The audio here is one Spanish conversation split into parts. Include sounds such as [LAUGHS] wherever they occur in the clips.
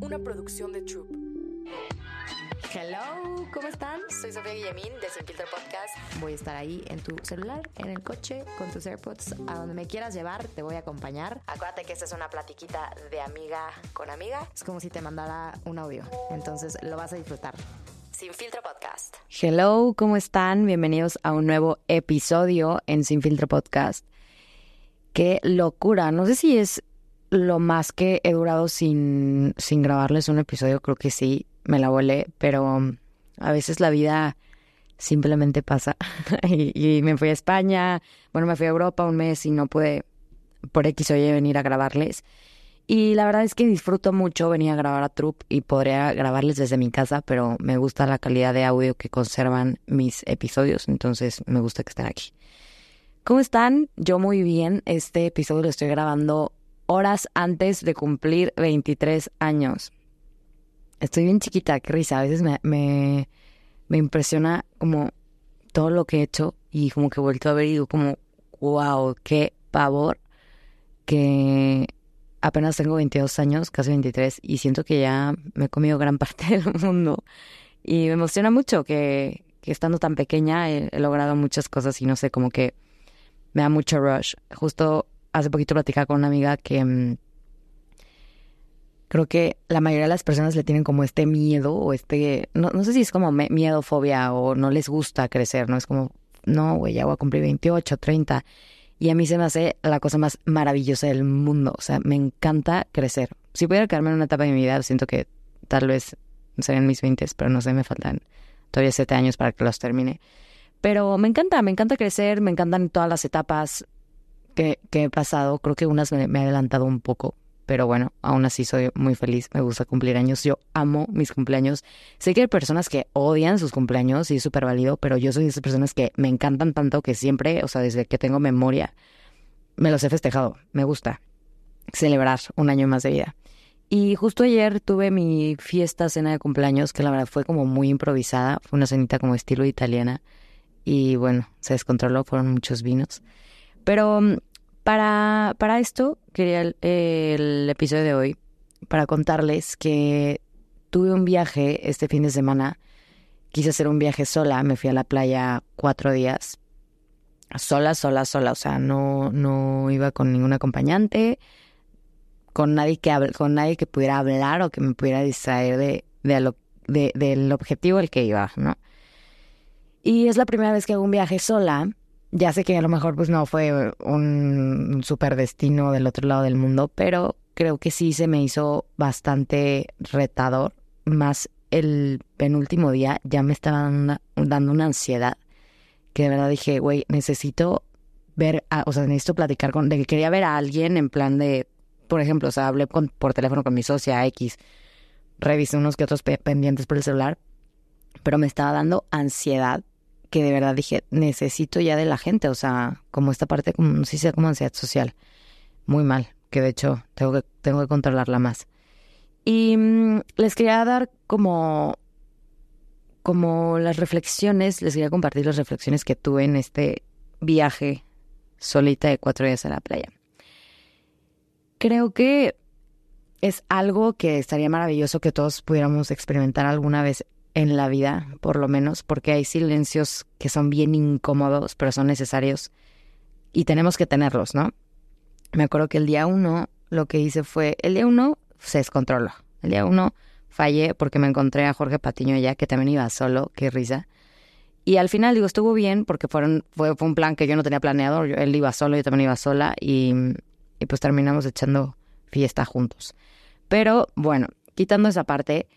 una producción de Troop. Hello, ¿cómo están? Soy Sofía Guillemín de Sin Filtro Podcast. Voy a estar ahí en tu celular, en el coche, con tus AirPods, a donde me quieras llevar, te voy a acompañar. Acuérdate que esta es una platiquita de amiga con amiga. Es como si te mandara un audio, entonces lo vas a disfrutar. Sin Filtro Podcast. Hello, ¿cómo están? Bienvenidos a un nuevo episodio en Sin Filtro Podcast. Qué locura, no sé si es lo más que he durado sin, sin grabarles un episodio, creo que sí, me la volé, pero um, a veces la vida simplemente pasa. [LAUGHS] y, me fui a España, bueno, me fui a Europa un mes y no pude por X o Y venir a grabarles. Y la verdad es que disfruto mucho venir a grabar a Troop y podría grabarles desde mi casa, pero me gusta la calidad de audio que conservan mis episodios, entonces me gusta que estén aquí. ¿Cómo están? Yo muy bien. Este episodio lo estoy grabando horas antes de cumplir 23 años. Estoy bien chiquita, qué risa. A veces me, me, me impresiona como todo lo que he hecho y como que vuelto a ver y digo como, wow, qué pavor que apenas tengo 22 años, casi 23, y siento que ya me he comido gran [LAUGHS] parte del mundo. Y me emociona mucho que, que estando tan pequeña he, he, logrado muchas cosas y no sé, como que me da mucho rush. Justo hace poquito platicaba con una amiga que mm, creo que la mayoría de las personas le tienen como este miedo o este, no, no sé si es como miedo, fobia o no les gusta crecer, ¿no? Es como, no, güey, ya voy a cumplir 28, 30. Y a mí se me hace la cosa más maravillosa del mundo. O sea, me encanta crecer. Si pudiera quedarme en una etapa de mi vida, siento que tal vez serían mis 20, pero no sé, me faltan todavía 7 años para que los termine. Pero me encanta, me encanta crecer, me encantan todas las etapas que, he pasado. Creo que unas me, me he adelantado un poco, pero bueno, aún así soy muy feliz, me gusta cumplir años, yo amo mis cumpleaños. Sé que hay personas que odian sus cumpleaños y es súper válido, pero yo soy de esas personas que me encantan tanto que siempre, o sea, desde que tengo memoria, me los he festejado, me gusta celebrar un año más de vida. Y justo ayer tuve mi fiesta, cena de cumpleaños, que la verdad fue como muy improvisada, fue una cenita como estilo italiana y bueno, se descontroló, fueron muchos vinos. Pero para, para esto quería el, episodio de hoy, para contarles que tuve un viaje este fin de semana. Quise hacer un viaje sola, me fui a la playa cuatro días. Sola, sola, sola. O sea, no, no iba con ningún acompañante, con nadie que con nadie que pudiera hablar o que me pudiera distraer de, de, del objetivo al que iba, ¿no? Y es la primera vez que hago un viaje sola ya sé que a lo mejor pues no fue un super destino del otro lado del mundo, pero creo que sí se me hizo bastante retador. Más el penúltimo día ya me estaba dando una ansiedad que de verdad dije, güey, necesito ver, o sea, necesito platicar con, de que quería ver a alguien en plan de, por ejemplo, o sea, hablé con, por teléfono con mi socia X, revisé unos que otros pendientes por el celular, pero me estaba dando ansiedad que de verdad dije, necesito ya de la gente, o sea, como esta parte, como, no sé si sea como ansiedad social, muy mal, que de hecho tengo que, tengo que controlarla más. Y mm, les quería dar como, como las reflexiones, les quería compartir las reflexiones que tuve en este viaje solita de cuatro días a la playa. Creo que es algo que estaría maravilloso que todos pudiéramos experimentar alguna vez en la vida, por lo menos, porque hay silencios que son bien incómodos, pero son necesarios y tenemos que tenerlos, ¿no? Me acuerdo que el día uno lo que hice fue, el día uno se descontroló. El día uno fallé porque me encontré a Jorge Patiño allá, que también iba solo, qué risa. Y al final, digo, estuvo bien porque fueron, fue, un plan que yo no tenía planeado. él iba solo, yo también iba sola y, y pues terminamos echando fiesta juntos. Pero bueno, quitando esa parte,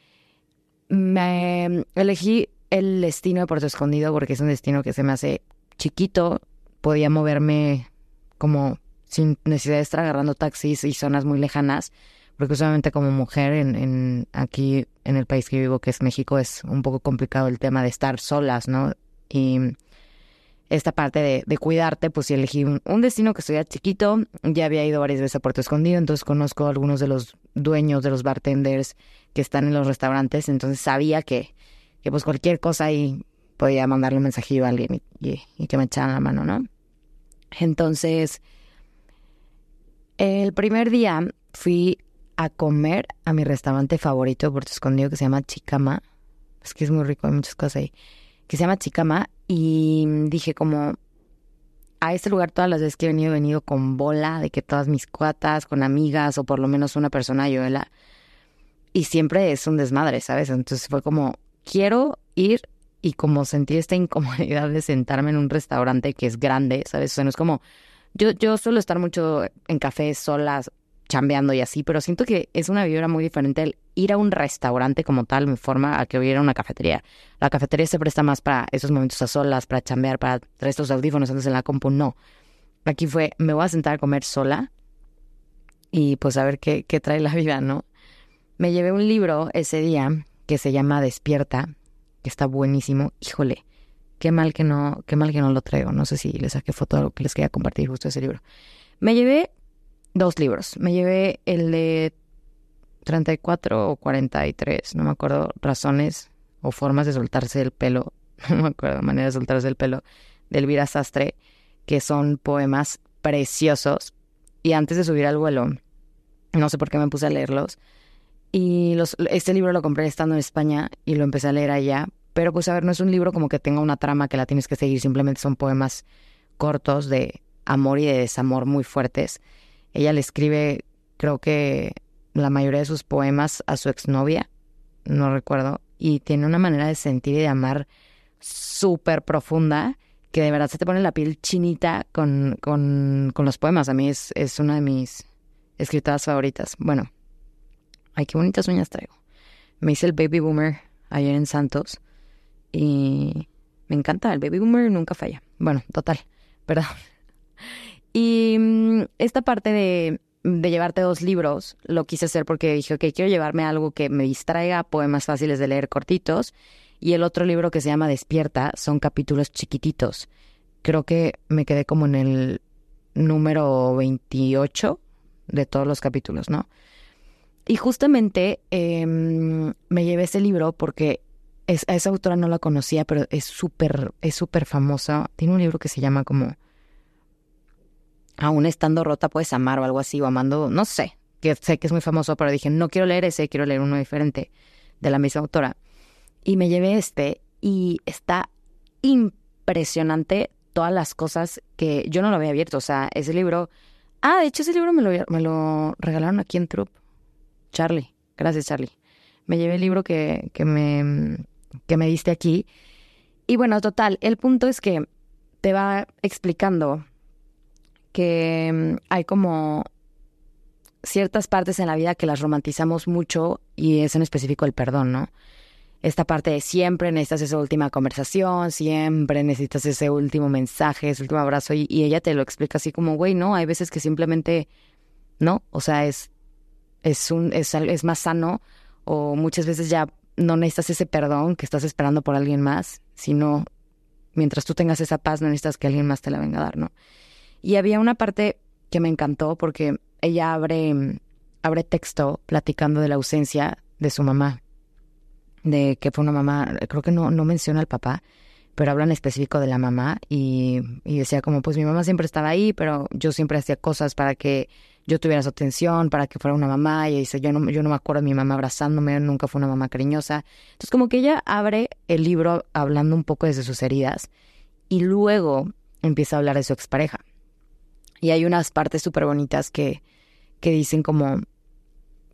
me elegí el destino de Puerto Escondido porque es un destino que se me hace chiquito, podía moverme como sin necesidad de estar agarrando taxis y zonas muy lejanas, porque usualmente como mujer en, en aquí en el país que vivo, que es México, es un poco complicado el tema de estar solas, ¿no? Y esta parte de, de cuidarte, pues sí elegí un, un, destino que estuviera chiquito, ya había ido varias veces a Puerto Escondido, entonces conozco a algunos de los dueños, de los bartenders que están en los restaurantes, entonces sabía que, que pues cualquier cosa ahí podía mandarle un mensajillo a alguien y, y, que me echaran la mano, ¿no? Entonces, el primer día fui a comer a mi restaurante favorito de Puerto Escondido que se llama Chicama. Es que es muy rico, hay muchas cosas ahí. Que se llama Chicama. Y dije como, a este lugar todas las veces que he venido, he venido con bola, de que todas mis cuatas, con amigas o por lo menos una persona, yo la... Y siempre es un desmadre, ¿sabes? Entonces fue como, quiero ir y como sentí esta [LAUGHS] incomodidad de sentarme en un restaurante que es grande, ¿sabes? O sea, no es como, yo, yo suelo estar mucho en cafés solas, chambeando y así, pero siento que es una vibra muy diferente el ir a un restaurante como tal, me forma a que hubiera una cafetería. La cafetería se presta más para esos momentos a solas, para chambear, para traer estos audífonos antes en la compu, no. Aquí fue, me voy a sentar a comer sola y pues a ver qué, qué trae la vida, ¿no? Me llevé un libro ese día que se llama Despierta, que está buenísimo. Híjole, qué mal que no, qué mal que no lo traigo. No sé si les saqué foto de lo que les quería compartir justo ese libro. Me llevé dos libros. Me llevé el de 34 o 43, no me acuerdo, razones o formas de soltarse el pelo, [LAUGHS] no me acuerdo, manera de soltarse el pelo, de Elvira Sastre, que son poemas preciosos. Y antes de subir al vuelo, no sé por qué me puse a leerlos. Y los, este libro lo compré estando en España y lo empecé a leer allá. Pero pues a ver, no es un libro como que tenga una trama que la tienes que seguir, simplemente son poemas cortos de amor y de desamor muy fuertes. Ella le escribe, creo que la mayoría de sus poemas a su exnovia, no recuerdo, y tiene una manera de sentir y de amar súper profunda que de verdad se te pone la piel chinita con, con, con los poemas. A mí es, es una de mis escritoras favoritas. Bueno, ay, qué bonitas uñas traigo. Me hice el Baby Boomer ayer en Santos y me encanta, el Baby Boomer nunca falla. Bueno, total, [LAUGHS] perdón. Y mm, esta parte de, de, llevarte dos libros lo quise hacer porque dije, ok, quiero llevarme algo que me distraiga, poemas fáciles de leer cortitos. Y el otro libro que se llama Despierta son capítulos chiquititos. Creo que me quedé como en el número 28 de todos los capítulos, ¿no? Y justamente eh, me llevé ese libro porque a esa autora no la conocía, pero es súper, es súper famosa. Tiene un libro que se llama como aún estando rota puedes amar o algo así, o amando, no sé, que sé que es muy famoso, pero dije, no quiero leer ese, quiero leer uno diferente de la misma autora. Y me llevé este y está impresionante todas las cosas que yo no lo había abierto. O sea, ese libro... Ah, de hecho ese libro me lo, me lo regalaron aquí en Troop. Charlie, gracias Charlie. Me llevé el libro que, que, me, que me diste aquí. Y bueno, total, el punto es que te va explicando que mm, hay como ciertas partes en la vida que las romantizamos mucho y es en específico el perdón, ¿no? Esta parte de siempre necesitas esa última conversación, siempre necesitas ese último mensaje, ese último abrazo y, ella te lo explica así como, güey, no, hay veces que simplemente no, o sea, es es un es, es más sano o muchas veces ya no necesitas ese perdón que estás esperando por alguien más, sino mientras tú tengas esa paz no necesitas que alguien más te la venga a dar, ¿no? Y había una parte que me encantó porque ella abre, abre texto platicando de la ausencia de su mamá, de que fue una mamá, creo que no, no menciona al papá, pero habla en específico de la mamá y, y, decía como, pues mi mamá siempre estaba ahí, pero yo siempre hacía cosas para que yo tuviera su atención, para que fuera una mamá, y dice, yo no, yo no me acuerdo de mi mamá abrazándome, nunca fue una mamá cariñosa. Entonces como que ella abre el libro hablando un poco desde sus heridas y luego empieza a hablar de su expareja. Y hay unas partes súper bonitas que, que dicen como,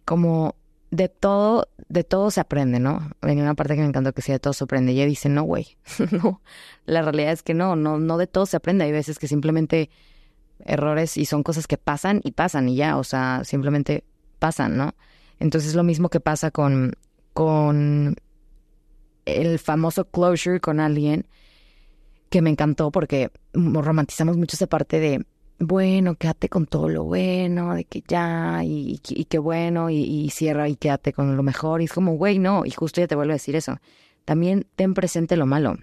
como de todo, de todo se aprende, ¿no? Hay una parte que me encantó que sea de todo se aprende. Y ella dice, no, güey, [LAUGHS] no, la realidad es que no, no, no de todo se aprende. Hay veces que simplemente errores y son cosas que pasan y pasan y ya, o sea, simplemente pasan, ¿no? Entonces lo mismo que pasa con, con el famoso closure con alguien que me encantó porque romantizamos mucho esa parte de bueno, quédate con todo lo bueno, de que ya, y, y, qué bueno, y, cierra y quédate con lo mejor. Y es como, güey, no, y justo ya te vuelvo a decir eso. También ten presente lo malo.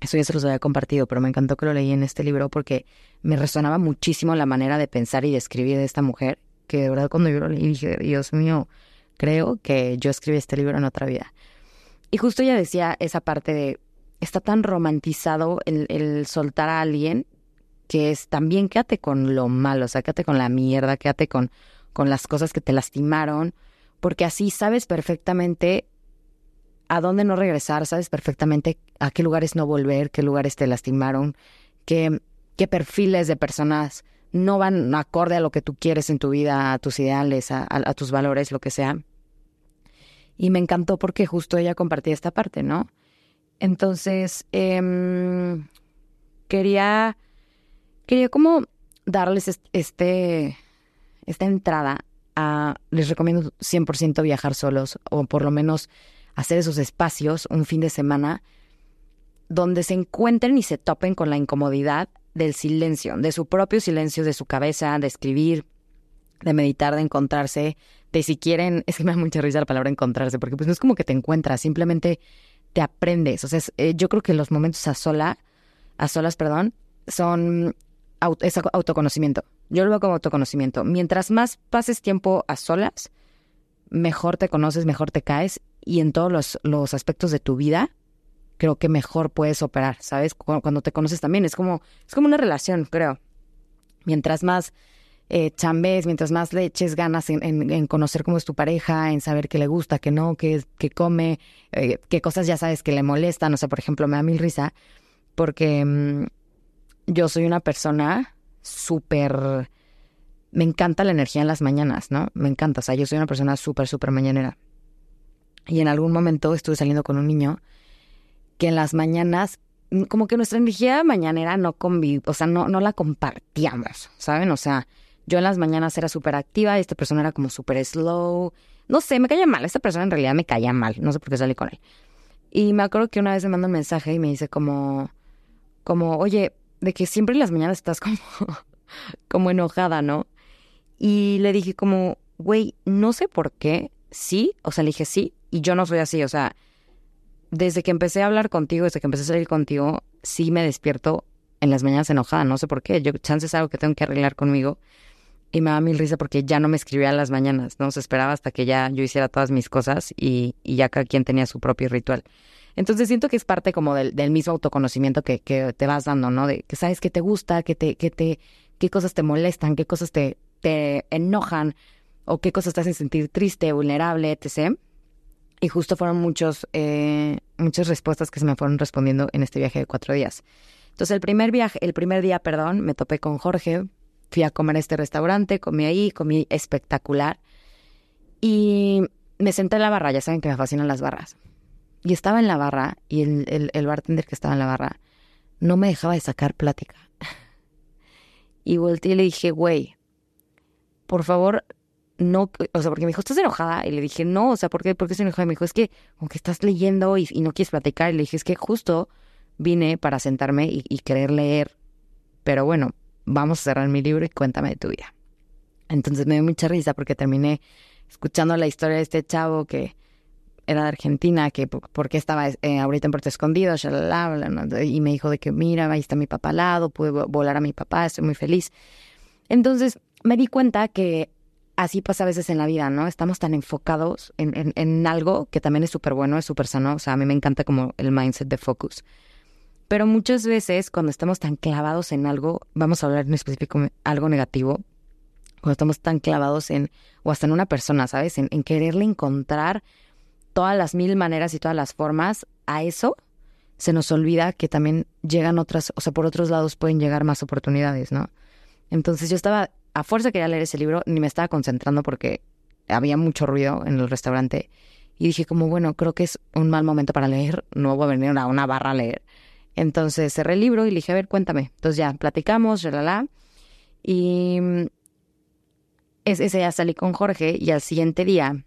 Eso ya se los había compartido, pero me encantó que lo leí en este libro porque me resonaba muchísimo la manera de pensar y de escribir de esta mujer, que de verdad cuando yo lo leí dije, Dios mío, creo que yo escribí este libro en otra vida. Y justo ella decía esa parte de, está tan romantizado el soltar a alguien que es también quédate con lo malo, o sea, quédate con la mierda, quédate con, con las cosas que te lastimaron, porque así sabes perfectamente a dónde no regresar, sabes perfectamente a qué lugares no volver, qué lugares te lastimaron, qué, qué perfiles de personas no van acorde a lo que tú quieres en tu vida, a tus ideales, a, tus valores, lo que sea. Y me encantó porque justo ella compartía esta parte, ¿no? Entonces, em, quería, quería como darles este, esta entrada a, les recomiendo 100% viajar solos o por lo menos hacer esos espacios un fin de semana donde se encuentren y se topen con la incomodidad del silencio, de su propio silencio, de su cabeza, de escribir, de meditar, de encontrarse, de si quieren, es que me da mucha risa la palabra encontrarse, porque pues no es como que te encuentras, simplemente te aprendes. O sea, eh, yo creo que los momentos a sola, a solas, perdón, son es autoconocimiento. Yo lo veo como autoconocimiento. Mientras más pases tiempo a solas, mejor te conoces, mejor te caes y en todos los, aspectos de tu vida creo que mejor puedes operar, ¿sabes? Cuando te conoces también, es como, es como una relación, creo. Mientras más eh, mientras más le eches ganas en, conocer cómo es tu pareja, en saber qué le gusta, qué no, qué, qué come, eh, qué cosas ya sabes que le molestan. O sea, por ejemplo, me da mil risa porque mm, yo soy una persona súper... Me encanta la energía en las mañanas, ¿no? Me encanta. O sea, yo soy una persona súper, súper mañanera. Y en algún momento estuve saliendo con un niño que en las mañanas, mm, como que nuestra energía mañanera no conviv o sea, no, no la compartíamos, ¿saben? O sea, yo en las mañanas era súper activa y esta persona era como súper slow. No sé, me caía mal. Esta persona en realidad me caía mal. No sé por qué salí con él. Y me acuerdo que una vez me manda un mensaje y me dice como, como, oye, de que siempre en las mañanas estás como, [LAUGHS] como enojada, ¿no? Y le dije como, güey, no sé por qué, sí, o sea, le dije sí, y yo no soy así, o sea, desde que empecé a hablar contigo, desde que empecé a salir contigo, sí me despierto en las mañanas enojada, no sé por qué. Yo, chance es algo que tengo que arreglar conmigo. Y me da mil risa porque ya no me escribía en las mañanas, ¿no? Se esperaba hasta que ya yo hiciera todas mis cosas y, y ya cada quien tenía su propio ritual. Entonces siento que es parte como del, mismo autoconocimiento que, que, te vas dando, ¿no? De que sabes qué te gusta, que te, que te, qué cosas te molestan, qué cosas te, te enojan o qué cosas te hacen sentir triste, vulnerable, etc. Y justo fueron muchos, eh, muchas respuestas que se me fueron respondiendo en este viaje de cuatro días. Entonces, el primer viaje, el primer día, perdón, me topé con Jorge, fui a comer a este restaurante, comí ahí, comí espectacular. Y me senté en la barra, ya saben que me fascinan las barras. Y estaba en la barra, y el, el, el bartender que estaba en la barra no me dejaba de sacar plática. [LAUGHS] Y volteé y le dije, güey, por favor, no, o sea, porque me dijo, ¿estás enojada? Y le dije, no, o sea, ¿por qué, ¿Por enojada? Y me dijo, es que aunque estás leyendo y, no quieres platicar. Y le dije, es que justo vine para sentarme y, querer leer, pero bueno, vamos a cerrar mi libro y cuéntame de tu vida. Entonces me dio mucha risa porque terminé escuchando la historia de este chavo que era de Argentina, que porque estaba eh, ahorita en Puerto Escondido, y me dijo de que mira, ahí está mi papá al lado, pude volar a mi papá, estoy muy feliz. Entonces me di cuenta que así pasa a veces en la vida, ¿no? Estamos tan enfocados en, en, algo que también es súper bueno, es súper sano. O sea, a mí me encanta como el mindset de focus. Pero muchas veces cuando estamos tan clavados en algo, vamos a hablar en específico algo negativo, cuando estamos tan clavados en, o hasta en una persona, ¿sabes? En, en quererle encontrar todas las mil maneras y todas las formas a eso, se nos olvida que también llegan otras, o sea, por otros lados pueden llegar más oportunidades, ¿no? Entonces yo estaba a fuerza quería leer ese libro, ni me estaba concentrando porque había mucho ruido en el restaurante. Y dije como, bueno, creo que es un mal momento para leer, no voy a venir a una barra a leer. Entonces cerré el libro y le dije, a ver, cuéntame. Entonces ya platicamos, la Y ese día salí con Jorge y al siguiente día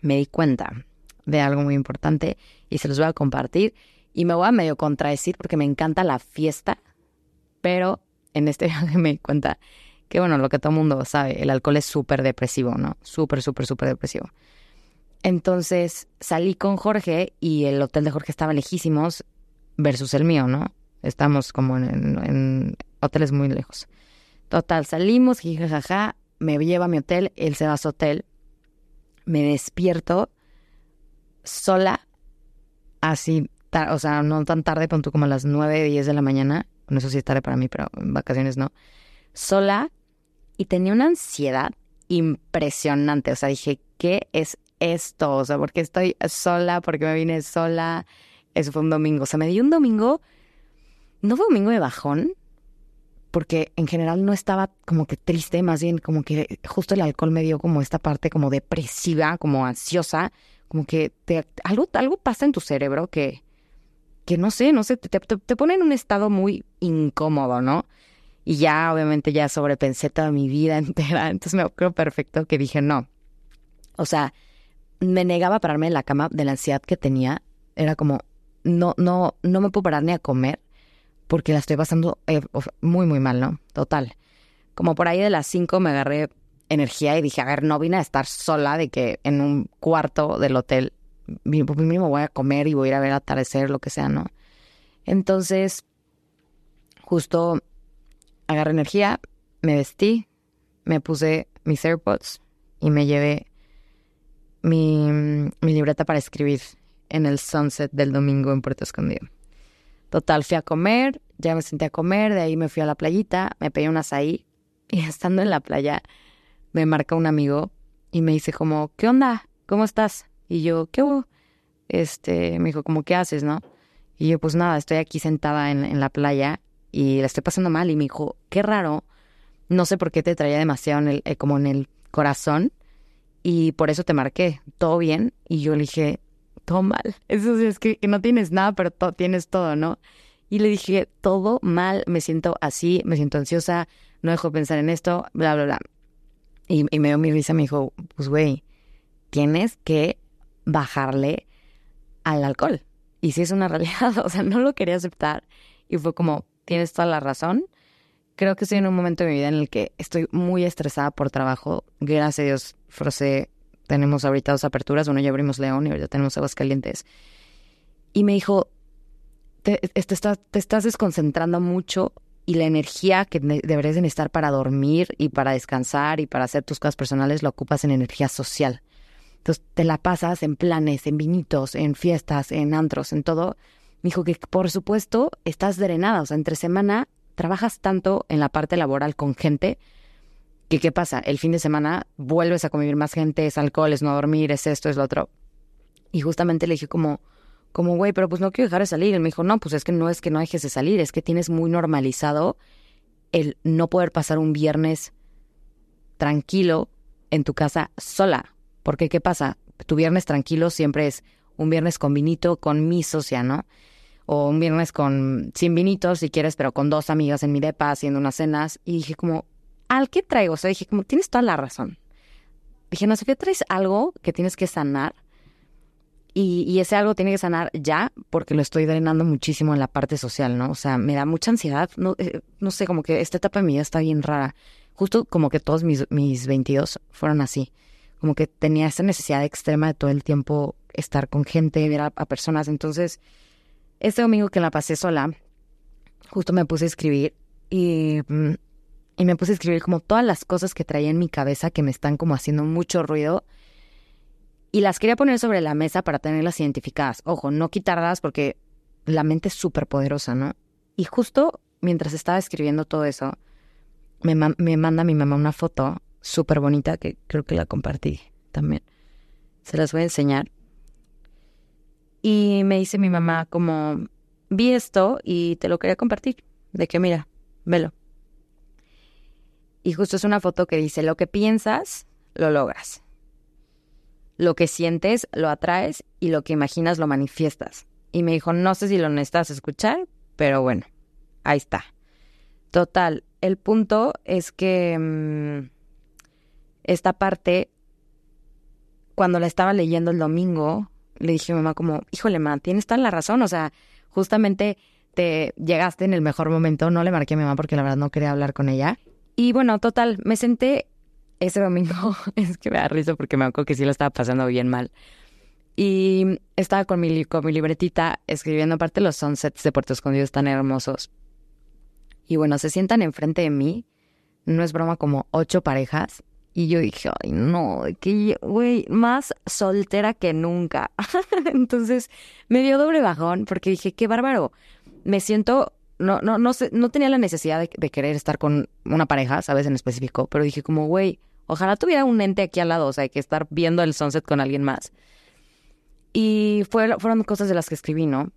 me di cuenta de algo muy importante y se los voy a compartir. Y me voy a medio contradecir porque me encanta la fiesta, pero en este [LAUGHS] viaje me di cuenta que bueno, lo que todo el mundo sabe, el alcohol es súper depresivo, ¿no? Súper, súper, súper depresivo. Entonces salí con Jorge y el hotel de Jorge estaba lejísimos versus el mío, ¿no? Estamos como en, hoteles muy lejos. Total, salimos, jajaja, me lleva a mi hotel, él se va a su hotel, me despierto sola, así, o sea, no tan tarde, pronto como a las 9, 10 de la mañana, no sé si es tarde para mí, pero en vacaciones no, sola y tenía una ansiedad impresionante. O sea, dije, ¿qué es esto? O sea, ¿por qué estoy sola? ¿Por qué me vine sola? Eso fue un domingo. O sea, me di un domingo, no fue un domingo de bajón, porque en general no estaba como que triste, más bien como que justo el alcohol me dio como esta parte como depresiva, como ansiosa, como que te, algo, algo pasa en tu cerebro que, que no sé, no sé, te, te, pone en un estado muy incómodo, ¿no? Y ya, obviamente, ya sobrepensé toda mi vida [LAUGHS] entera. Entonces me acuerdo perfecto que dije, no. O sea, me negaba a pararme en la cama de la ansiedad que tenía. Era como, no, no, no me puedo parar ni a comer porque la estoy pasando eh, muy, muy mal, ¿no? Total. Como por ahí de las cinco me agarré energía y dije, a ver, no vine a estar sola de que en un cuarto del hotel pues mismo voy a comer y voy a ir a ver atardecer, lo que sea, ¿no? Entonces, justo agarré energía, me vestí, me puse mis AirPods y me llevé mi, mi libreta para escribir en el sunset del domingo en Puerto Escondido. Total, fui a comer, ya me senté a comer, de ahí me fui a la playita, me pedí un azaí y [LAUGHS] estando en la playa me marca un amigo y me dice como, ¿qué onda? ¿Cómo estás? Y yo, ¿qué hubo? Este, me dijo, como, ¿qué haces, no? Y yo, pues nada, estoy aquí sentada en, en la playa y la estoy pasando mal. Y me dijo, qué raro, no sé por qué te traía demasiado en el, eh, como en el corazón y por eso te marqué, ¿todo bien? Y yo le dije, todo mal. [LAUGHS] Eso es que, que no tienes nada, pero tienes todo, ¿no? Y le dije, todo mal, me siento así, me siento ansiosa, no dejo de pensar en esto, bla, bla, bla. Y, me dio mi risa, me dijo, pues güey, tienes que bajarle al alcohol. Y si es una [LAUGHS] realidad, o sea, no lo quería aceptar. Y fue como, tienes toda la razón. Creo que estoy en un momento de mi vida en el que estoy muy estresada por trabajo. Gracias a Dios, Frosé, tenemos ahorita dos aperturas. Uno ya abrimos León y ahorita tenemos Aguas Calientes. Y me dijo, te, te, te estás desconcentrando mucho y la energía que deberías de estar para dormir y para descansar y para hacer tus cosas personales la ocupas en energía social. Entonces te la pasas en planes, en vinitos, en fiestas, en antros, en todo. Me dijo que por supuesto estás drenada, o sea, entre semana trabajas tanto en la parte laboral con gente que qué pasa, el fin de semana vuelves a convivir más gente, es alcohol, es no dormir, es esto, es lo otro. Y justamente le dije como, como güey, pero pues no quiero dejar de salir. Y él me dijo, no, pues es que no es que no dejes de salir, es que tienes muy normalizado el no poder pasar un viernes tranquilo en tu casa sola. Porque, ¿qué pasa? Tu viernes tranquilo siempre es un viernes con vinito con mi socia, ¿no? O un viernes con sin vinitos, si quieres, pero con dos amigas en mi depa haciendo unas cenas. Y dije como, ¿al qué traigo? O sea, dije como, tienes toda la razón. Dije, no ¿qué traes algo que tienes que sanar? Y, y, ese algo tiene que sanar ya porque lo estoy drenando muchísimo en la parte social, ¿no? O sea, me da mucha ansiedad. No, eh, no sé, como que esta etapa de mi vida está bien rara. Justo como que todos mis, mis 22 fueron así como que tenía esa necesidad extrema de todo el tiempo estar con gente, ver a, personas. Entonces, este domingo que la pasé sola, justo me puse a escribir y, mm, y me puse a escribir como todas las cosas que traía en mi cabeza que me están como haciendo mucho ruido y las quería poner sobre la mesa para tenerlas identificadas. Ojo, no quitarlas porque la mente es súper poderosa, ¿no? Y justo mientras estaba escribiendo todo eso, me, me manda mi mamá una foto súper bonita que creo que la compartí también. Se las voy a enseñar. Y me dice mi mamá como, vi esto y te lo quería compartir. De que mira, velo. Y justo es una foto que dice, lo que piensas, lo logras. Lo que sientes, lo atraes y lo que imaginas, lo manifiestas. Y me dijo, no sé si lo necesitas escuchar, pero bueno, ahí está. Total, el punto es que... Mm, esta parte, cuando la estaba leyendo el domingo, le dije a mi mamá como, híjole, mamá, tienes toda la razón, o sea, justamente te llegaste en el mejor momento, no le marqué a mi mamá porque la verdad no quería hablar con ella. Y bueno, total, me senté ese domingo, [LAUGHS] es que me da risa porque me acuerdo que sí lo estaba pasando bien mal. Y estaba con mi, con mi libretita escribiendo aparte los sunsets de Puerto Escondido están hermosos. Y bueno, se sientan enfrente de mí, no es broma, como ocho parejas y yo dije, ay, no, que, güey, más soltera que nunca. [LAUGHS] Entonces me dio doble bajón porque dije, qué bárbaro. Me siento, no, no, no sé, no tenía la necesidad de, querer estar con una pareja, ¿sabes? En específico, pero dije como, güey, Ojalá tuviera un ente aquí al lado, o sea, que estar viendo el sunset con alguien más. Y fueron cosas de las que escribí, ¿no?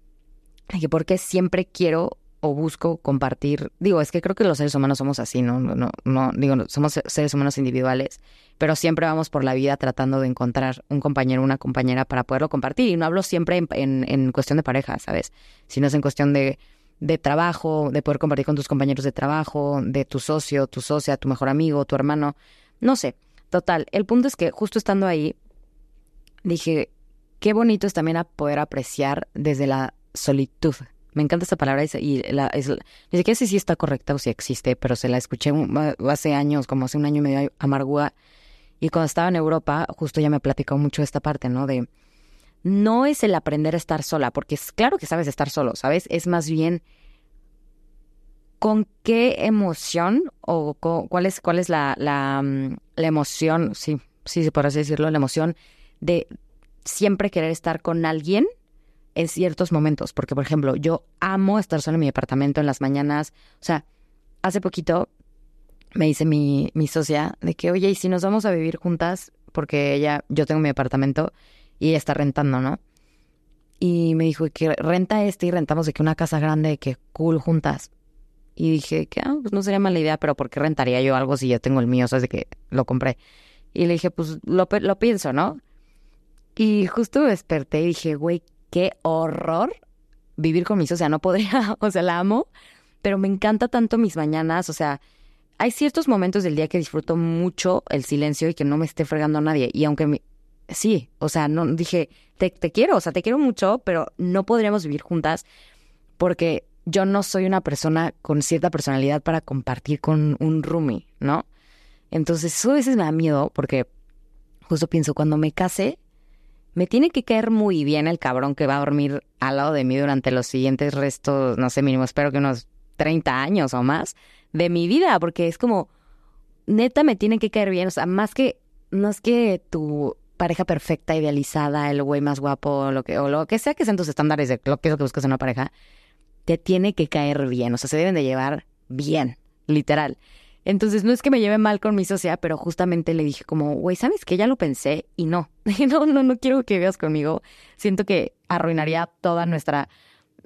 Que porque siempre quiero o busco compartir. Digo, es que creo que los seres humanos somos así, ¿no? No, no, digo, somos seres humanos individuales, pero siempre vamos por la vida tratando de encontrar un compañero, una compañera para poderlo compartir. Y no hablo siempre en, en, cuestión de pareja, ¿sabes? Sino es en cuestión de, de trabajo, de poder compartir con tus compañeros de trabajo, de tu socio, tu socia, tu mejor amigo, tu hermano. No sé. Total, el punto es que justo estando ahí, dije, qué bonito es también poder apreciar desde la solitud, me encanta esta palabra y la, es, ni siquiera sé si está correcta o si existe, pero se la escuché hace años, como hace un año y medio amargua. Y cuando estaba en Europa, justo ya me platicó mucho esta parte, ¿no? De no es el aprender a estar sola, porque es claro que sabes estar solo, ¿sabes? Es más bien con qué emoción o cuál es, cuál es la, la, mm, emoción, sí, sí, por así decirlo, la emoción de siempre querer estar con alguien en ciertos momentos, porque por ejemplo, yo amo estar sola en mi departamento en las mañanas, o sea, hace poquito me dice mi, mi socia de que, oye, ¿y si nos vamos a vivir juntas? Porque ella, yo tengo mi departamento y ella está rentando, ¿no? Y me dijo que renta este y rentamos de que una casa grande, que cool juntas. Y dije que ah, pues no sería mala idea, pero ¿por qué rentaría yo algo si yo tengo el mío? O sea, de que lo compré. Y le dije, pues lo, lo pienso, ¿no? Y justo desperté y dije, güey, qué horror vivir con mis, o sea, no podría, [LAUGHS] o sea, la amo, pero me encanta tanto mis mañanas, o sea, hay ciertos momentos del día que disfruto mucho el silencio y que no me esté fregando a nadie. Y aunque sí, o sea, no dije, te, te quiero, o sea, te quiero mucho, pero no podríamos vivir juntas porque yo no soy una persona con cierta personalidad para compartir con un roomie, ¿no? Entonces, eso a veces me da miedo porque justo pienso, cuando me case, me tiene que caer muy bien el cabrón que va a dormir al lado de mí durante los siguientes restos, no sé, mínimo, espero que unos 30 años o más de mi vida, porque es como, neta, me tiene que caer bien, o sea, más que, no es que tu pareja perfecta, idealizada, el güey más guapo, lo que, o lo que sea que sean tus estándares de lo que es lo que buscas en una pareja, te tiene que caer bien, o sea, se deben de llevar bien, literal. Entonces, no es que me lleve mal con mi socia, pero justamente le dije como, güey, ¿sabes qué? Ya lo pensé y no. [LAUGHS] no, no, no quiero que veas conmigo. Siento que arruinaría toda nuestra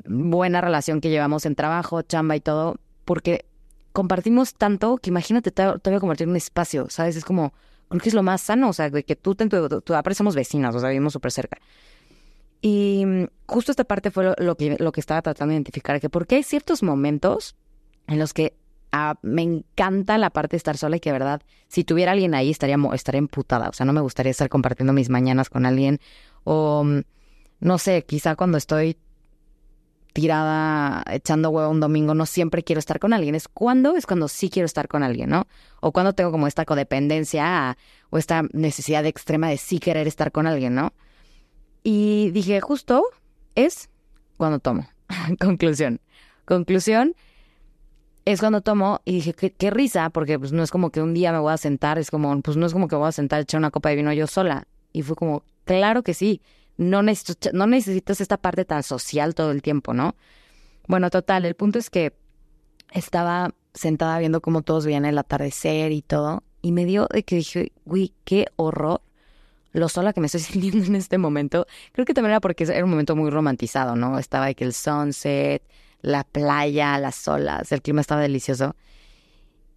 buena relación que llevamos en trabajo, chamba y todo, porque compartimos tanto que imagínate todavía compartir un espacio, ¿sabes? Es como, creo que es lo más sano, o sea, de que tú, tú, tú, aparte somos vecinas, o sea, vivimos súper cerca. Y mm, justo esta parte fue lo, que, lo que estaba tratando de identificar, que porque hay ciertos momentos en los que me encanta la parte de estar sola y que, de verdad, si tuviera alguien ahí estaría, estaría emputada. O sea, no me gustaría estar compartiendo mis mañanas con alguien. O, mm, no sé, quizá cuando estoy tirada echando huevo un domingo, no siempre quiero estar con alguien. Es cuando, es cuando sí quiero estar con alguien, ¿no? O cuando tengo como esta codependencia o esta necesidad extrema de sí querer estar con alguien, ¿no? Y dije, justo es cuando tomo. [LAUGHS] Conclusión. Conclusión, es cuando tomo y dije, qué, risa, porque pues no es como que un día me voy a sentar, es como, pues no es como que voy a sentar a echar una copa de vino yo sola. Y fue como, claro que sí, no, no necesitas esta parte tan social todo el tiempo, ¿no? Bueno, total, el punto es que estaba sentada viendo cómo todos veían el atardecer y todo, y me dio de que dije, uy, qué horror lo sola que me estoy [LAUGHS] sintiendo en este momento. Creo que también era porque era un momento muy romantizado, ¿no? Estaba de que el sunset, la playa, las olas, el clima estaba delicioso.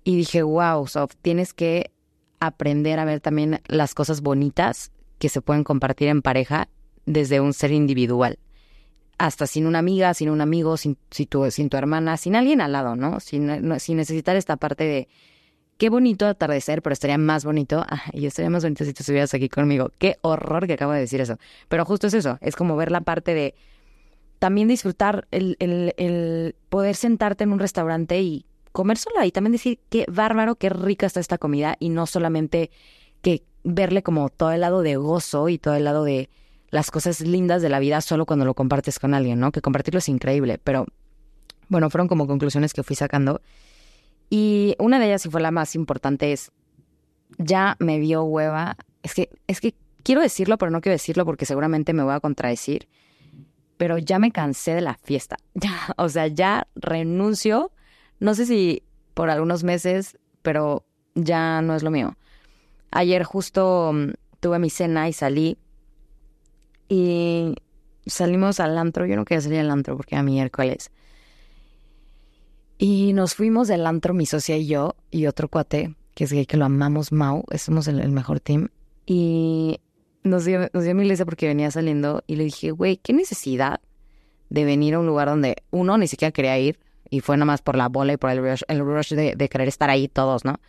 Y dije, wow, Sof, tienes que aprender a ver también las cosas bonitas que se pueden compartir en pareja desde un ser individual. Hasta sin una amiga, sin un amigo, sin, tu, sin tu hermana, sin alguien al lado, ¿no? Sin, necesitar esta parte de qué bonito atardecer, pero estaría más bonito. y estaría más bonito si tú estuvieras aquí conmigo. Qué horror que acabo de decir eso. Pero justo es eso, es como ver la parte de también disfrutar el, el, poder sentarte en un restaurante y comer sola y también decir qué bárbaro, qué rica está esta comida y no solamente que verle como todo el lado de gozo y todo el lado de las cosas lindas de la vida solo cuando lo compartes con alguien, ¿no? Que compartirlo es increíble, pero bueno, fueron como conclusiones que fui sacando. Y una de ellas, y fue la más importante, es, ya me dio hueva, es que, es que quiero decirlo, pero no quiero decirlo porque seguramente me voy a contradecir pero ya me cansé de la fiesta. [LAUGHS] Ya, o sea, ya renuncio. No sé si por algunos meses, pero ya no es lo mío. Ayer justo mm, tuve mi cena y salí. Y salimos al antro. Yo no quería salir al antro porque era miércoles. Y nos fuimos del antro, mi socia y yo, y otro cuate, que es gay, que lo amamos, Mau. Somos el, mejor team. Y nos dio, nos dio mi iglesia porque venía saliendo. Y le dije, güey, ¿qué necesidad de venir a un lugar donde uno ni siquiera quería ir? Y fue nada más por la bola y por el rush, el rush de, de querer estar ahí todos, ¿no?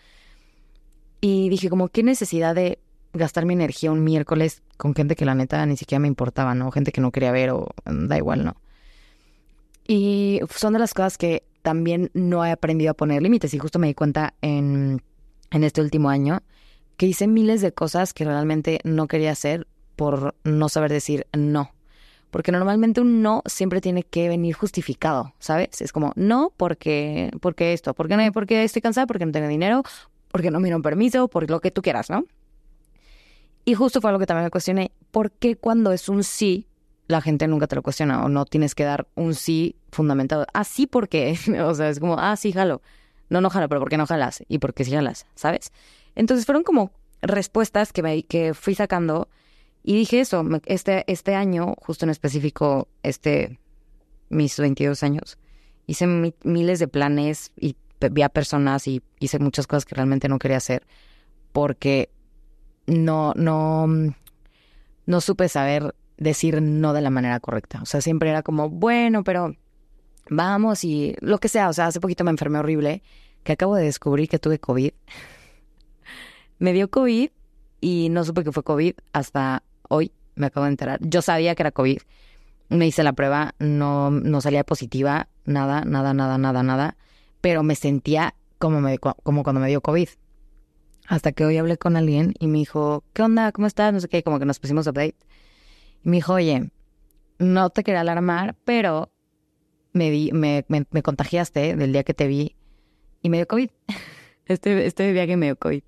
Y dije, como, ¿qué necesidad de gastar mi energía un miércoles con gente que la neta ni siquiera me importaba, ¿no? Gente que no quería ver o mm, da igual, ¿no? Y son de las cosas que también no he aprendido a poner límites y justo me di cuenta en, en este último año que hice miles de cosas que realmente no quería hacer por no saber decir no. Porque normalmente un no siempre tiene que venir justificado, ¿sabes? Es como, no, porque, porque esto, porque no, porque estoy cansada, porque no tengo dinero, porque no me dieron permiso, por lo que tú quieras, ¿no? Y justo fue algo que también me cuestioné, ¿por qué cuando es un sí, la gente nunca te lo cuestiona o no tienes que dar un sí fundamentado? Así ah, porque, [LAUGHS] o sea, es como, ah, sí, jalo. No, no jalo, pero ¿por qué no jalas? ¿Y por qué sí jalas? ¿Sabes? Entonces fueron como respuestas que, me, que fui sacando y dije eso, este, este año, justo en específico, este, mis 22 años, hice miles de planes y vi a personas y hice muchas cosas que realmente no quería hacer porque no, no, no supe saber decir no de la manera correcta. O sea, siempre era como, bueno, pero vamos y lo que sea. O sea, hace poquito me enfermé horrible, que acabo de descubrir que tuve COVID. [LAUGHS] me dio COVID y no supe que fue COVID hasta hoy, me acabo de enterar. Yo sabía que era COVID. Me hice la prueba, no, no salía positiva, nada, nada, nada, nada, nada. Pero me sentía como, me, como cuando me dio COVID. Hasta que hoy hablé con alguien y me dijo, ¿qué onda? ¿Cómo estás? No sé qué, como que nos pusimos update. Y me dijo, oye, no te quería alarmar, pero me, di, me, me, contagiaste del día que te vi y me dio COVID. [LAUGHS] Este, este que me dio COVID.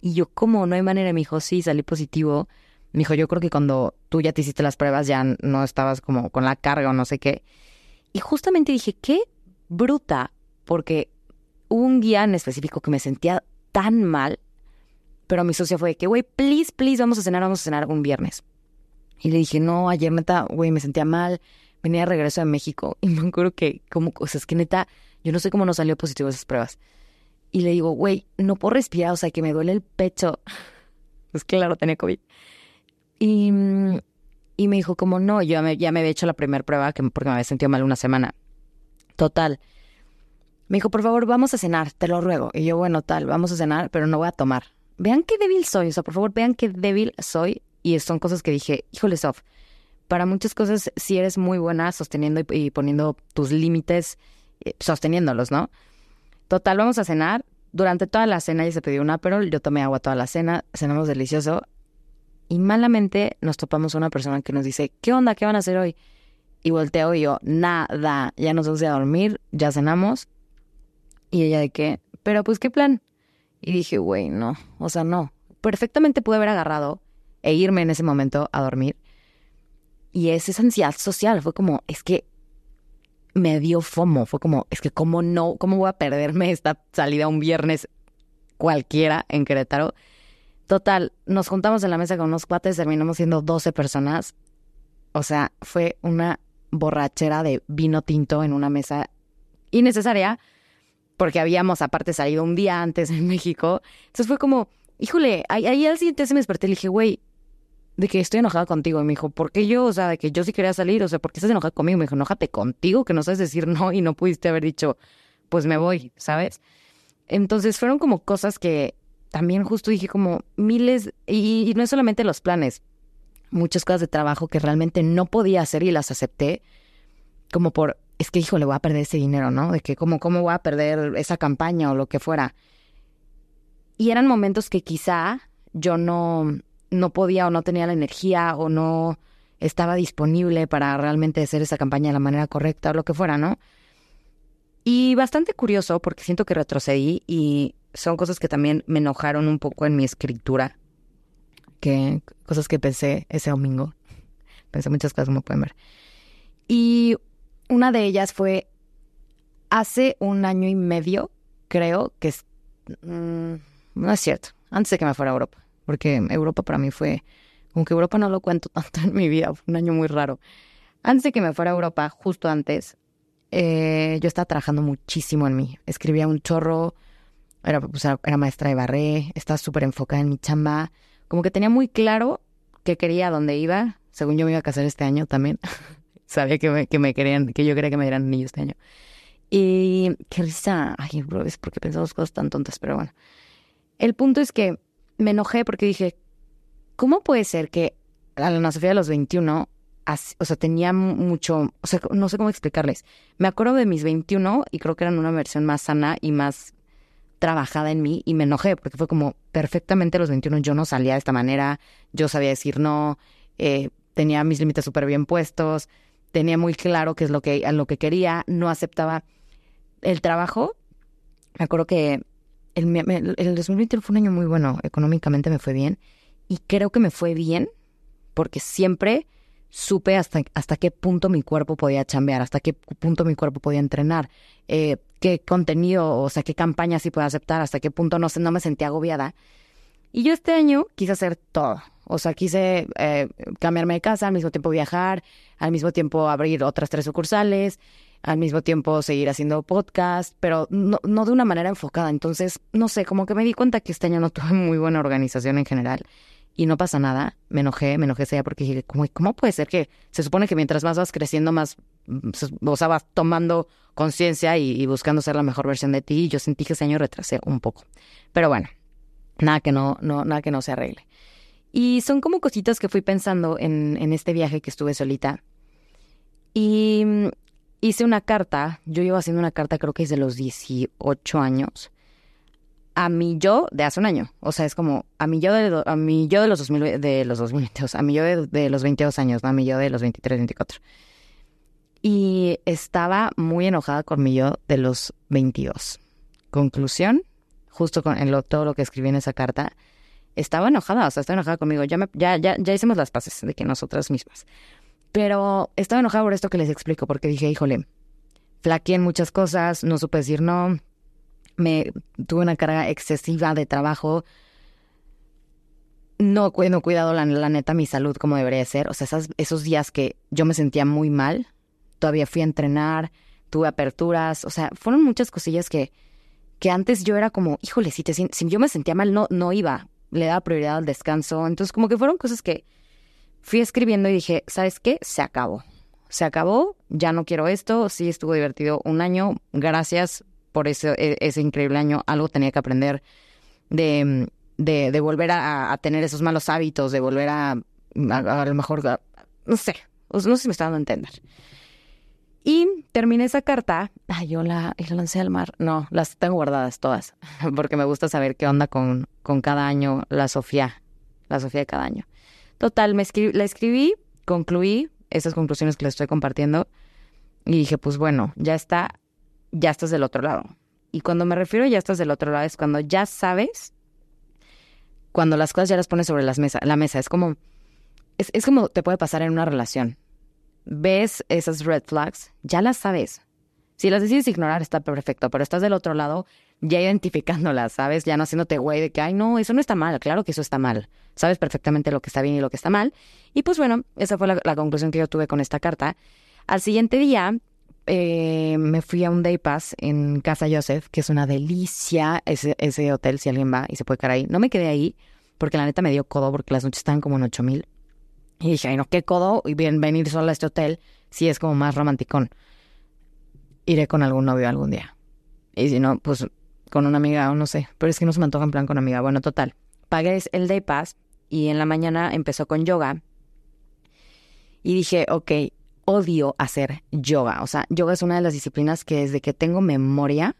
Y yo, ¿cómo? No hay manera. Me dijo, sí, salí positivo. Me dijo, yo creo que cuando tú ya te hiciste las pruebas ya no estabas como con la carga o no sé qué. Y justamente dije, qué bruta, porque hubo un día en específico que me sentía tan mal pero mi socia fue de que, güey, please, please, vamos a cenar, vamos a cenar un viernes. Y le dije, no, ayer neta, güey, me sentía mal, venía de regreso de México [LAUGHS] y me acuerdo que, como, o sea, es que neta, yo no sé cómo no salió positivo esas pruebas. Y le digo, güey, no puedo respirar, o sea, que me duele el pecho. [LAUGHS] Pues claro, tenía COVID. Y, y me dijo, como no, yo ya me, ya me había hecho la primera prueba que, porque me había sentido mal una semana. Total. Me dijo, por favor, vamos a cenar, te lo ruego. Y yo, bueno, tal, vamos a cenar, pero no voy a tomar vean qué débil soy, o sea, por favor, vean qué débil soy. Y son cosas que dije, híjole, Sof, para muchas cosas si eres muy buena sosteniendo y, poniendo tus límites, eh, sosteniéndolos, ¿no? Total, vamos a cenar. Durante toda la cena ya se pidió una pero yo tomé agua toda la cena, cenamos delicioso. Y malamente nos topamos una persona que nos dice, ¿qué onda? ¿Qué van a hacer hoy? Y volteo y yo, nada, ya nos vamos a dormir, ya cenamos. Y ella de qué, pero pues, ¿qué plan? Y dije, güey, no, o sea, no. Perfectamente pude haber agarrado e irme en ese momento a dormir. Y es esa ansiedad social, fue como, es que me dio fomo, fue como, es que cómo no, cómo voy a perderme esta salida un viernes cualquiera en Querétaro. Total, nos juntamos en la mesa con unos cuates, terminamos siendo 12 personas. O sea, fue una borrachera de vino tinto en una mesa innecesaria, porque habíamos aparte salido un día antes en México. Entonces fue como, híjole, ahí, al siguiente se me desperté y le dije, güey, de que estoy enojada contigo. Y me dijo, ¿por qué yo? O sea, de que yo sí quería salir, o sea, ¿por qué estás enojada conmigo? Me dijo, enójate contigo, que no sabes decir no y no pudiste haber dicho, pues me voy, ¿sabes? Entonces fueron como cosas que también justo dije como miles, y no es solamente los planes, muchas cosas de trabajo que realmente no podía hacer y las acepté como por es que, hijo, le voy a perder ese dinero, ¿no? De que, ¿cómo, ¿cómo voy a perder esa campaña o lo que fuera? Y eran momentos que quizá yo no, no podía o no tenía la energía o no estaba disponible para realmente hacer esa campaña de la manera correcta o lo que fuera, ¿no? Y bastante curioso porque siento que retrocedí y son cosas que también me enojaron un poco en mi escritura, que cosas que pensé ese domingo. Pensé muchas cosas como pueden ver. Y una de ellas fue hace un año y medio, creo que es... Mm, no es cierto, antes de que me fuera a Europa. porque Europa para mí fue, como que Europa no lo cuento [LAUGHS] tanto en mi vida, fue un año muy raro. Antes de que me fuera a Europa, justo antes, eh, yo estaba trabajando muchísimo en mí. Escribía un chorro, era, maestra de barré, estaba súper enfocada en mi chamba. Como que tenía muy claro qué quería, dónde iba. Según yo me iba a casar este año también. [LAUGHS] Sabía que me, que me querían, que yo quería que me dieran niños este año. Y qué risa. Ay, bro, es porque pensamos cosas tan tontas, pero bueno. El punto es que me enojé porque dije, ¿cómo puede ser que a la Sofía de los 21 o sea, tenía mucho, o sea, no sé cómo explicarles. Me acuerdo de mis 21 y creo que eran una versión más sana y más trabajada en mí y me enojé porque fue como perfectamente a los 21 yo no salía de esta manera, yo sabía decir no, eh, tenía mis límites súper bien puestos, tenía muy claro qué es lo que, a lo que quería, no aceptaba el trabajo. Me acuerdo que el, el 2021 fue un año muy bueno, económicamente me fue bien y creo que me fue bien porque siempre supe hasta, hasta qué punto mi cuerpo podía chambear, hasta qué punto mi cuerpo podía entrenar, eh, qué contenido, o sea, qué campaña sí puedo aceptar, hasta qué punto no, no me sentía agobiada. Y yo este año quise hacer todo. O sea, quise eh, cambiarme de casa, al mismo tiempo viajar, al mismo tiempo abrir otras tres sucursales, al mismo tiempo seguir haciendo podcast, pero no, no de una manera enfocada. Entonces, no sé, como que me di cuenta que este año no tuve muy buena organización en general y no pasa nada. Me enojé, me enojé sea porque dije, ¿cómo, ¿cómo puede ser que se supone que mientras más vas creciendo, más, mm, o sea, vas tomando conciencia y, buscando ser la mejor versión de ti? Y yo sentí que ese año retrasé un poco. Pero bueno, nada que no, no, nada que no se arregle. Y son como cositas que fui pensando en, en este viaje que estuve solita. Y mm, hice una carta, yo llevo haciendo una carta creo que es de los 18 años a mi yo de hace un año. O sea, es como a mi yo de, a yo de los 2000, de los 2022, a mi yo de, los 22 años, no a mi yo de los 23, 24. Y estaba muy enojada con mi yo de los 22. Conclusión, justo con todo lo que escribí en esa carta, estaba enojada, o sea, estaba enojada conmigo. Ya, me, ya, ya, ya hicimos las paces de que nosotras mismas. Pero estaba enojada por esto que les explico, porque dije, híjole, flaqueé en muchas cosas, no supe decir no, me tuve una carga excesiva de trabajo. No, no cuidado la, neta mi salud como debería ser. O sea, esos días que yo me sentía muy mal, todavía fui a entrenar, tuve aperturas. O sea, fueron muchas cosillas que, que antes yo era como, híjole, si, te, si yo me sentía mal, no, no iba. Le daba prioridad al descanso. Entonces, como que fueron cosas que fui escribiendo y dije, ¿sabes qué? Se acabó. Se acabó, ya no quiero esto. Sí, estuvo divertido un año. Gracias por ese, e, ese increíble año algo tenía que aprender de, de, volver a, tener esos malos hábitos, de volver a, a, lo mejor, no sé, no sé si me está dando a entender. Y terminé esa carta, ay, yo la, la lancé al mar, no, las tengo guardadas todas, [LAUGHS] porque me gusta saber qué onda con, con cada año la Sofía, la Sofía de cada año. Total, me escribí, la escribí, concluí esas conclusiones que les estoy compartiendo y dije, pues bueno, ya está, ya estás del otro lado. Y cuando me refiero a ya estás del otro lado es cuando ya sabes, cuando las cosas ya las pones sobre las mesa, la mesa. Es como, es, es como te puede pasar en una relación. Ves esas red flags, ya las sabes. Si las decides ignorar está perfecto, pero estás del otro lado ya identificándolas, ¿sabes? Ya no haciéndote güey de que, ay, no, eso no está mal, claro que eso está mal. Sabes perfectamente lo que está bien y lo que está mal. Y pues bueno, esa fue la, conclusión que yo tuve con esta carta. Al siguiente día eh, me fui a un day pass en Casa Joseph, que es una delicia ese, ese hotel, si alguien va y se puede quedar ahí. No me quedé ahí porque la neta me dio codo porque las noches estaban como en ocho mil. Y dije, ay no, qué codo y bien venir sola a este hotel si es como más romanticón. Iré con algún novio algún día. Y si no, pues con una amiga o no sé. Pero es que no se me antoja en plan con amiga. Bueno, total. Pagué el day pass y en la mañana empezó con yoga. Y dije, ok, odio hacer yoga. O sea, yoga es una de las disciplinas que desde que tengo memoria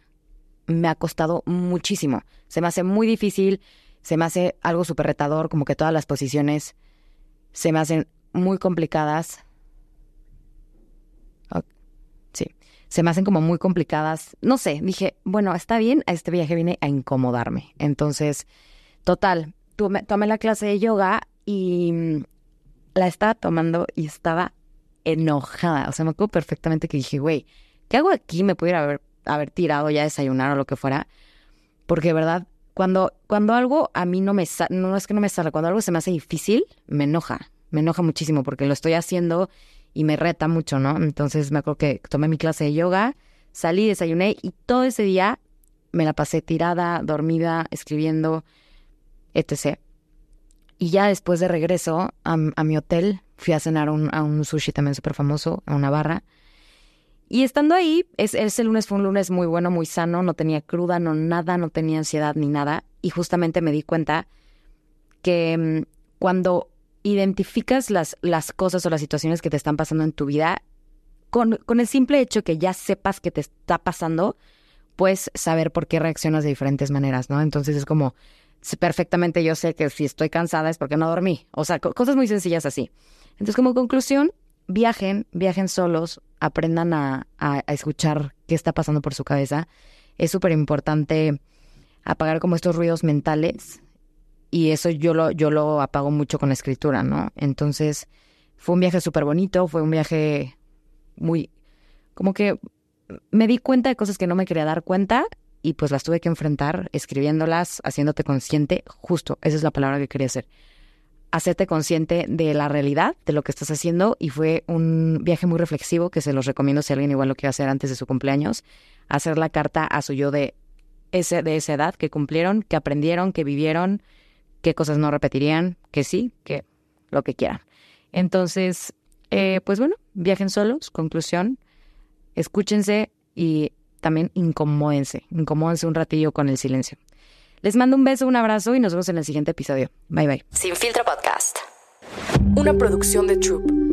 me ha costado muchísimo. Se me hace muy difícil, se me hace algo súper retador, como que todas las posiciones se me hacen muy complicadas. sí, se me hacen como muy complicadas. No sé, dije, bueno, está bien, a este viaje vine a incomodarme. Entonces, total, tomé la clase de yoga y mm, la estaba tomando y estaba enojada. O sea, me acuerdo perfectamente que dije, güey, ¿qué hago aquí? Me pudiera haber, haber tirado ya a desayunar o lo que fuera. Porque de verdad cuando, cuando algo a mí no me sale, no es que no me sale, cuando algo se me hace difícil, me enoja, me enoja muchísimo porque lo estoy haciendo y me reta mucho, ¿no? Entonces me acuerdo que tomé mi clase de yoga, salí, desayuné y todo ese día me la pasé tirada, dormida, escribiendo, etc. Y ya después de regreso a, mi hotel, fui a cenar un, a un sushi también súper famoso, a una barra. Y estando ahí, ese lunes fue un lunes muy bueno, muy sano, no tenía cruda, no nada, no tenía ansiedad ni nada. Y justamente me di cuenta que mm, cuando identificas las, cosas o las situaciones que te están pasando en tu vida, con, con el simple hecho que ya sepas que te está pasando, puedes saber por qué reaccionas de diferentes maneras, ¿no? Entonces es como, perfectamente yo sé que si estoy cansada es porque no dormí. O sea, cosas muy sencillas así. Entonces, como conclusión, viajen, viajen solos, aprendan a, escuchar qué está pasando por su cabeza. Es súper importante apagar como estos ruidos mentales y eso yo lo, yo lo apago mucho con la escritura, ¿no? Entonces fue un viaje súper bonito, fue un viaje muy, como que me di cuenta de cosas que no me quería dar cuenta y pues las tuve que enfrentar escribiéndolas, haciéndote consciente, justo, esa es la palabra que quería hacer hacerte consciente de la realidad, de lo que estás haciendo y fue un viaje muy reflexivo que se los recomiendo si alguien igual lo quiere hacer antes de su cumpleaños, hacer la carta a su yo de, ese, de esa edad que cumplieron, que aprendieron, que vivieron, qué cosas no repetirían, que sí, que lo que quieran. Entonces, eh, pues bueno, viajen solos, conclusión, escúchense y también incomódense, incomódense un ratillo con el silencio. Les mando un beso, un abrazo y nos vemos en el siguiente episodio. Bye bye. Sin filtro podcast. Una producción de Troop.